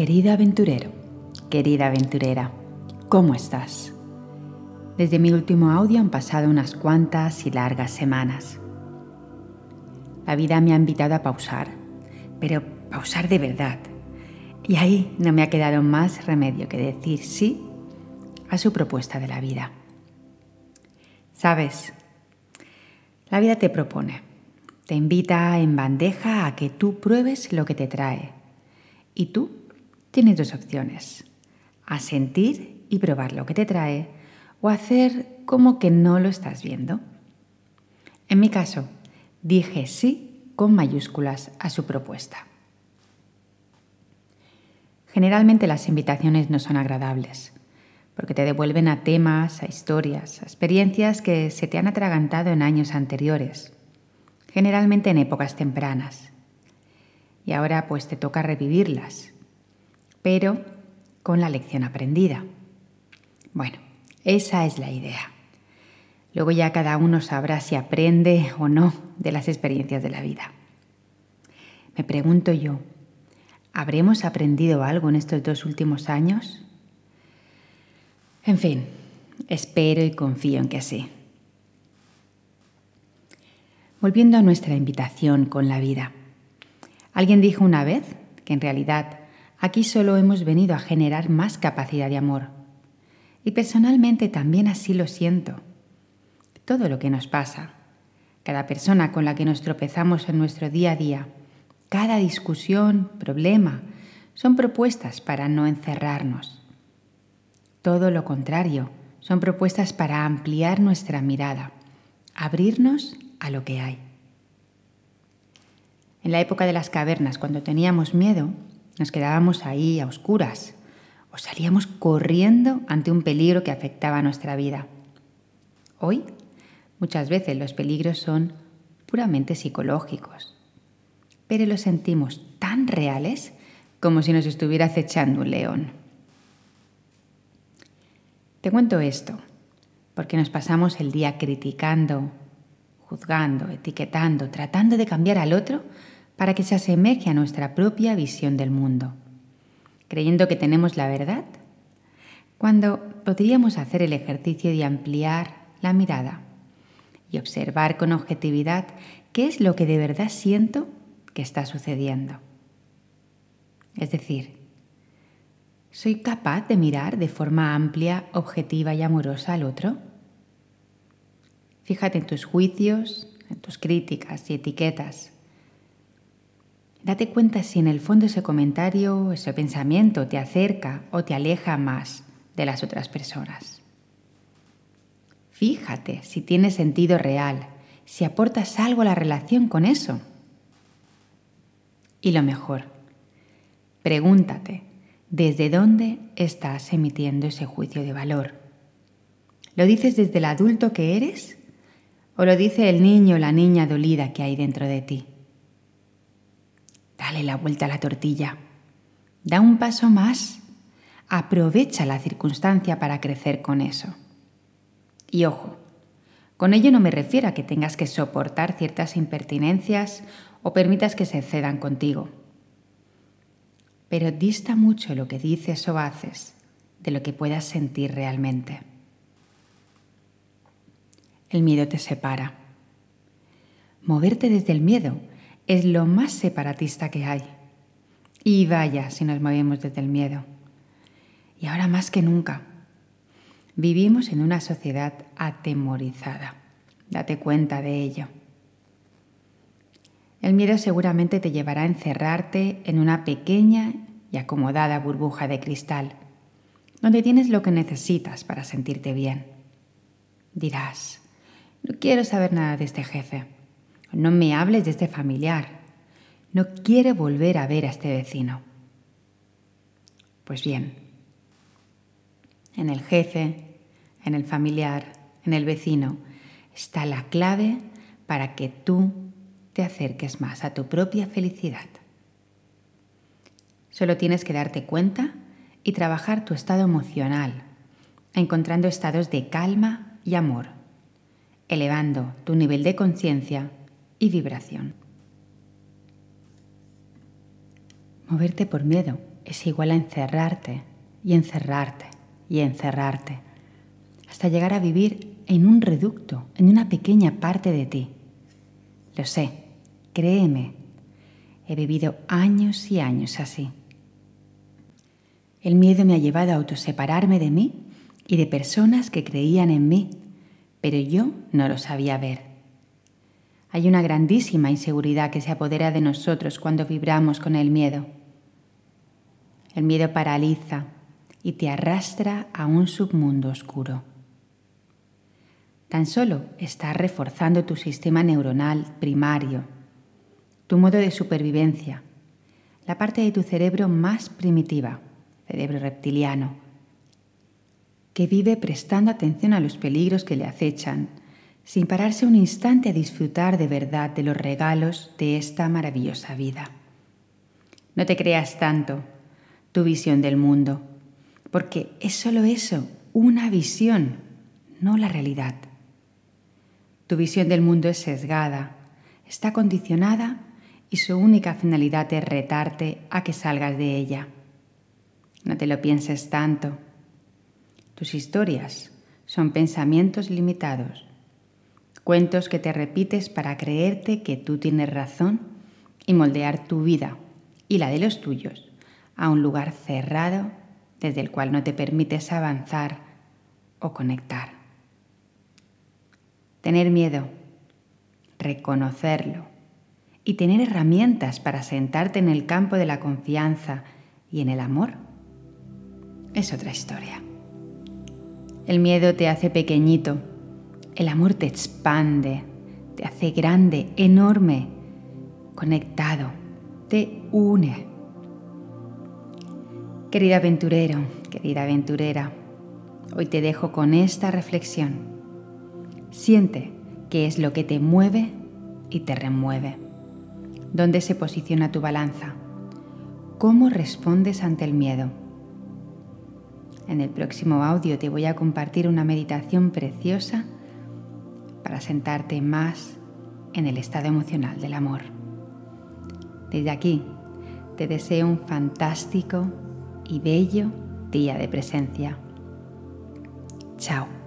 Querido aventurero, querida aventurera, ¿cómo estás? Desde mi último audio han pasado unas cuantas y largas semanas. La vida me ha invitado a pausar, pero pausar de verdad. Y ahí no me ha quedado más remedio que decir sí a su propuesta de la vida. Sabes, la vida te propone, te invita en bandeja a que tú pruebes lo que te trae. Y tú tienes dos opciones, a sentir y probar lo que te trae o hacer como que no lo estás viendo. En mi caso, dije sí con mayúsculas a su propuesta. Generalmente las invitaciones no son agradables, porque te devuelven a temas, a historias, a experiencias que se te han atragantado en años anteriores, generalmente en épocas tempranas. Y ahora pues te toca revivirlas, pero con la lección aprendida. Bueno, esa es la idea. Luego ya cada uno sabrá si aprende o no de las experiencias de la vida. Me pregunto yo, ¿habremos aprendido algo en estos dos últimos años? En fin, espero y confío en que sí. Volviendo a nuestra invitación con la vida. Alguien dijo una vez que en realidad aquí solo hemos venido a generar más capacidad de amor y personalmente también así lo siento. Todo lo que nos pasa, cada persona con la que nos tropezamos en nuestro día a día, cada discusión, problema, son propuestas para no encerrarnos. Todo lo contrario, son propuestas para ampliar nuestra mirada, abrirnos a lo que hay. En la época de las cavernas, cuando teníamos miedo, nos quedábamos ahí a oscuras, o salíamos corriendo ante un peligro que afectaba nuestra vida. Hoy, muchas veces los peligros son puramente psicológicos, pero los sentimos tan reales como si nos estuviera acechando un león. Te cuento esto porque nos pasamos el día criticando, juzgando, etiquetando, tratando de cambiar al otro para que se asemeje a nuestra propia visión del mundo creyendo que tenemos la verdad, cuando podríamos hacer el ejercicio de ampliar la mirada y observar con objetividad qué es lo que de verdad siento que está sucediendo. Es decir, ¿soy capaz de mirar de forma amplia, objetiva y amorosa al otro? Fíjate en tus juicios, en tus críticas y etiquetas Date cuenta si en el fondo ese comentario, ese pensamiento te acerca o te aleja más de las otras personas. Fíjate si tiene sentido real, si aportas algo a la relación con eso. Y lo mejor, pregúntate, ¿desde dónde estás emitiendo ese juicio de valor? ¿Lo dices desde el adulto que eres? ¿O lo dice el niño o la niña dolida que hay dentro de ti? Dale la vuelta a la tortilla. Da un paso más. Aprovecha la circunstancia para crecer con eso. Y ojo, con ello no me refiero a que tengas que soportar ciertas impertinencias o permitas que se cedan contigo. Pero dista mucho lo que dices o haces de lo que puedas sentir realmente. El miedo te separa. Moverte desde el miedo es lo más separatista que hay. Y vaya si nos movemos desde el miedo. Y ahora más que nunca, vivimos en una sociedad atemorizada. Date cuenta de ello. El miedo seguramente te llevará a encerrarte en una pequeña y acomodada burbuja de cristal, donde tienes lo que necesitas para sentirte bien. Dirás, no quiero saber nada de este jefe no me hables de este familiar. No quiero volver a ver a este vecino. Pues bien, en el jefe, en el familiar, en el vecino, está la clave para que tú te acerques más a tu propia felicidad. Solo tienes que darte cuenta y trabajar tu estado emocional, encontrando estados de calma y amor, elevando tu nivel de conciencia y vibración. Moverte por miedo es igual a encerrarte y encerrarte y encerrarte, hasta llegar a vivir en un reducto, en una pequeña parte de ti. Lo sé, créeme, he vivido años y años así. El miedo me ha llevado a autosepararme de mí y de personas que creían en mí, pero yo no lo sabía ver. Hay una grandísima inseguridad que se apodera de nosotros cuando vibramos con el miedo. El miedo paraliza y te arrastra a un submundo oscuro. Tan solo estás reforzando tu sistema neuronal primario, tu modo de supervivencia, la parte de tu cerebro más primitiva, cerebro reptiliano, que vive prestando atención a los peligros que le acechan, sin pararse un instante a disfrutar de verdad de los regalos de esta maravillosa vida. No te creas tanto tu visión del mundo, porque es solo eso, una visión, no la realidad. Tu visión del mundo es sesgada, está condicionada y su única finalidad es retarte a que salgas de ella. No te lo pienses tanto. Tus historias son pensamientos limitados, cuentos que te repites para creerte que tú tienes razón y moldear tu vida y la de los tuyos a un lugar cerrado desde el cual no te permites avanzar o conectar. Tener miedo, reconocerlo y tener herramientas para sentarte en el campo de la confianza y en el amor es otra historia. El miedo te hace pequeñito, el amor te expande, te hace grande, enorme, conectado, te une. Querida aventurero, querida aventurera, hoy te dejo con esta reflexión. Siente qué es lo que te mueve y te remueve. ¿Dónde se posiciona tu balanza? ¿Cómo respondes ante el miedo? En el próximo audio te voy a compartir una meditación preciosa para sentarte más en el estado emocional del amor. Desde aquí te deseo un fantástico y bello día de presencia. Chao.